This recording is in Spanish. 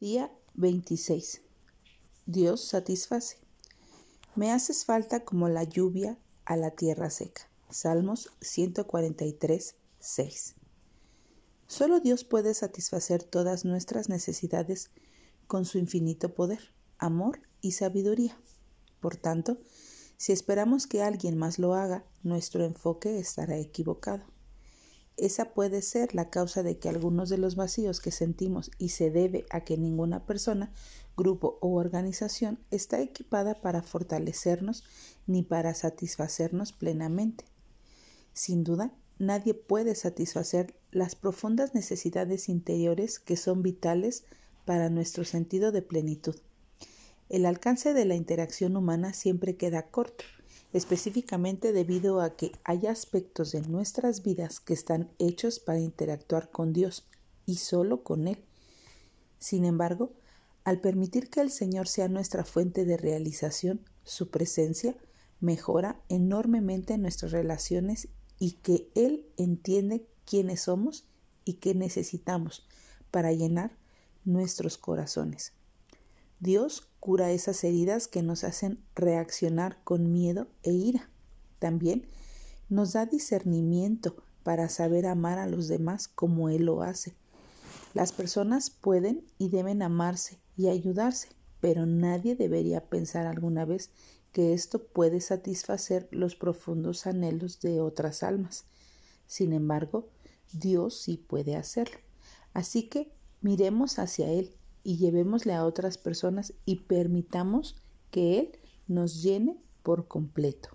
Día 26. Dios satisface. Me haces falta como la lluvia a la tierra seca. Salmos 143, 6. Solo Dios puede satisfacer todas nuestras necesidades con su infinito poder, amor y sabiduría. Por tanto, si esperamos que alguien más lo haga, nuestro enfoque estará equivocado. Esa puede ser la causa de que algunos de los vacíos que sentimos y se debe a que ninguna persona, grupo o organización está equipada para fortalecernos ni para satisfacernos plenamente. Sin duda, nadie puede satisfacer las profundas necesidades interiores que son vitales para nuestro sentido de plenitud. El alcance de la interacción humana siempre queda corto específicamente debido a que hay aspectos de nuestras vidas que están hechos para interactuar con Dios y solo con Él. Sin embargo, al permitir que el Señor sea nuestra fuente de realización, su presencia mejora enormemente nuestras relaciones y que Él entiende quiénes somos y qué necesitamos para llenar nuestros corazones. Dios cura esas heridas que nos hacen reaccionar con miedo e ira. También nos da discernimiento para saber amar a los demás como Él lo hace. Las personas pueden y deben amarse y ayudarse, pero nadie debería pensar alguna vez que esto puede satisfacer los profundos anhelos de otras almas. Sin embargo, Dios sí puede hacerlo. Así que miremos hacia Él y llevémosle a otras personas y permitamos que Él nos llene por completo.